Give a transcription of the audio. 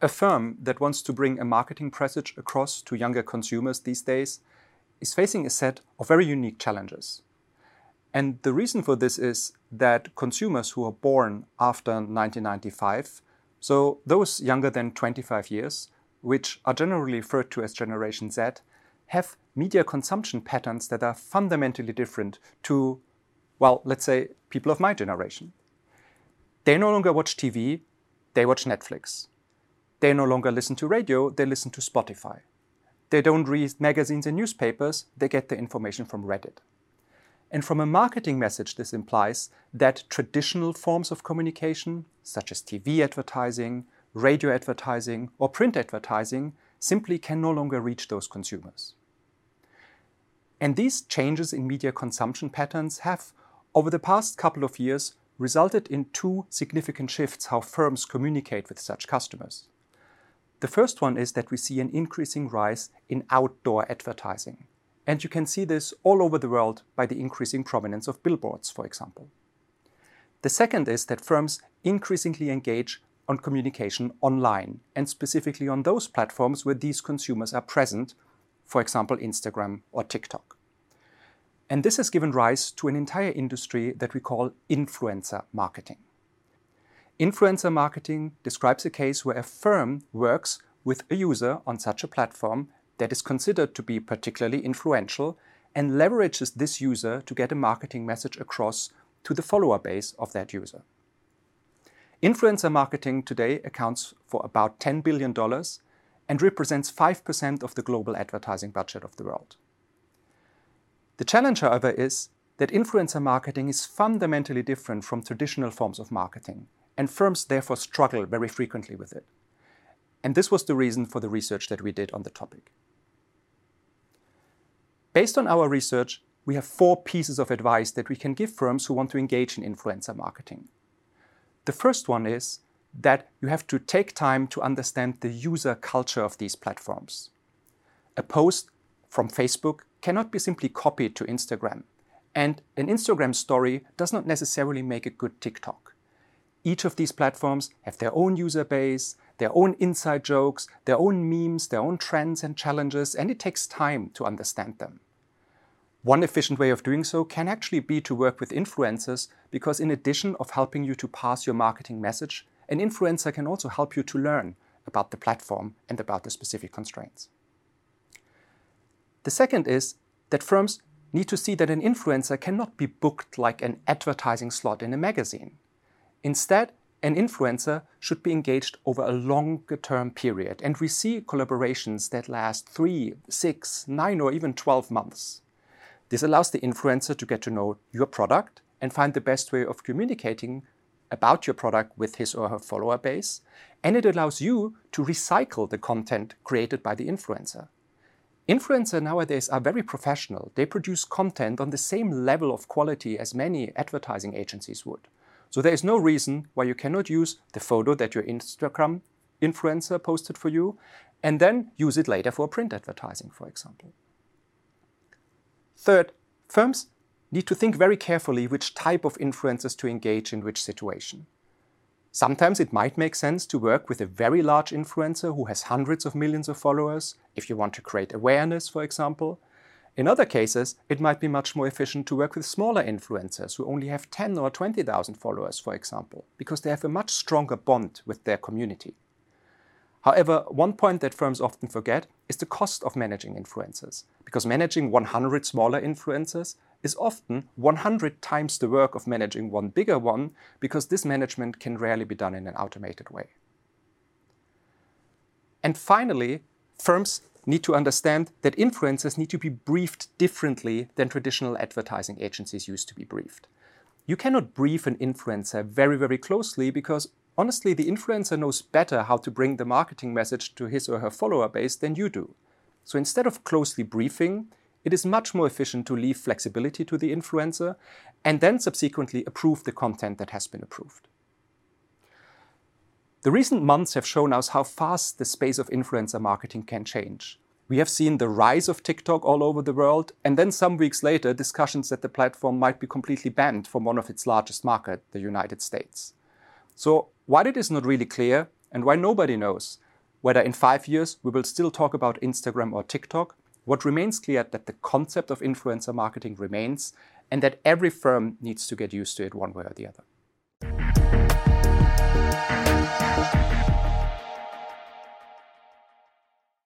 A firm that wants to bring a marketing message across to younger consumers these days is facing a set of very unique challenges. And the reason for this is that consumers who are born after 1995, so those younger than 25 years, which are generally referred to as Generation Z, have media consumption patterns that are fundamentally different to, well, let's say, people of my generation. They no longer watch TV, they watch Netflix. They no longer listen to radio, they listen to Spotify. They don't read magazines and newspapers, they get their information from Reddit. And from a marketing message, this implies that traditional forms of communication, such as TV advertising, radio advertising, or print advertising, simply can no longer reach those consumers. And these changes in media consumption patterns have, over the past couple of years, resulted in two significant shifts how firms communicate with such customers. The first one is that we see an increasing rise in outdoor advertising. And you can see this all over the world by the increasing prominence of billboards, for example. The second is that firms increasingly engage on communication online, and specifically on those platforms where these consumers are present, for example, Instagram or TikTok. And this has given rise to an entire industry that we call influencer marketing. Influencer marketing describes a case where a firm works with a user on such a platform that is considered to be particularly influential and leverages this user to get a marketing message across to the follower base of that user. Influencer marketing today accounts for about $10 billion and represents 5% of the global advertising budget of the world. The challenge, however, is that influencer marketing is fundamentally different from traditional forms of marketing and firms therefore struggle very frequently with it. And this was the reason for the research that we did on the topic. Based on our research, we have four pieces of advice that we can give firms who want to engage in influencer marketing. The first one is that you have to take time to understand the user culture of these platforms. A post from Facebook cannot be simply copied to Instagram, and an Instagram story does not necessarily make a good TikTok. Each of these platforms have their own user base, their own inside jokes, their own memes, their own trends and challenges, and it takes time to understand them. One efficient way of doing so can actually be to work with influencers because in addition of helping you to pass your marketing message, an influencer can also help you to learn about the platform and about the specific constraints. The second is that firms need to see that an influencer cannot be booked like an advertising slot in a magazine. Instead, an influencer should be engaged over a longer term period, and we see collaborations that last three, six, nine, or even 12 months. This allows the influencer to get to know your product and find the best way of communicating about your product with his or her follower base, and it allows you to recycle the content created by the influencer. Influencers nowadays are very professional. They produce content on the same level of quality as many advertising agencies would. So there is no reason why you cannot use the photo that your Instagram influencer posted for you and then use it later for print advertising, for example. Third, firms need to think very carefully which type of influencers to engage in which situation. Sometimes it might make sense to work with a very large influencer who has hundreds of millions of followers, if you want to create awareness, for example, in other cases, it might be much more efficient to work with smaller influencers who only have 10 or 20,000 followers, for example, because they have a much stronger bond with their community. However, one point that firms often forget is the cost of managing influencers, because managing 100 smaller influencers is often 100 times the work of managing one bigger one, because this management can rarely be done in an automated way. And finally, firms need to understand that influencers need to be briefed differently than traditional advertising agencies used to be briefed. You cannot brief an influencer very, very closely because honestly, the influencer knows better how to bring the marketing message to his or her follower base than you do. So instead of closely briefing, it is much more efficient to leave flexibility to the influencer and then subsequently approve the content that has been approved. The recent months have shown us how fast the space of influencer marketing can change. We have seen the rise of TikTok all over the world, and then some weeks later, discussions that the platform might be completely banned from one of its largest markets, the United States. So, while it is not really clear, and why nobody knows, whether in five years we will still talk about Instagram or TikTok, what remains clear that the concept of influencer marketing remains and that every firm needs to get used to it one way or the other.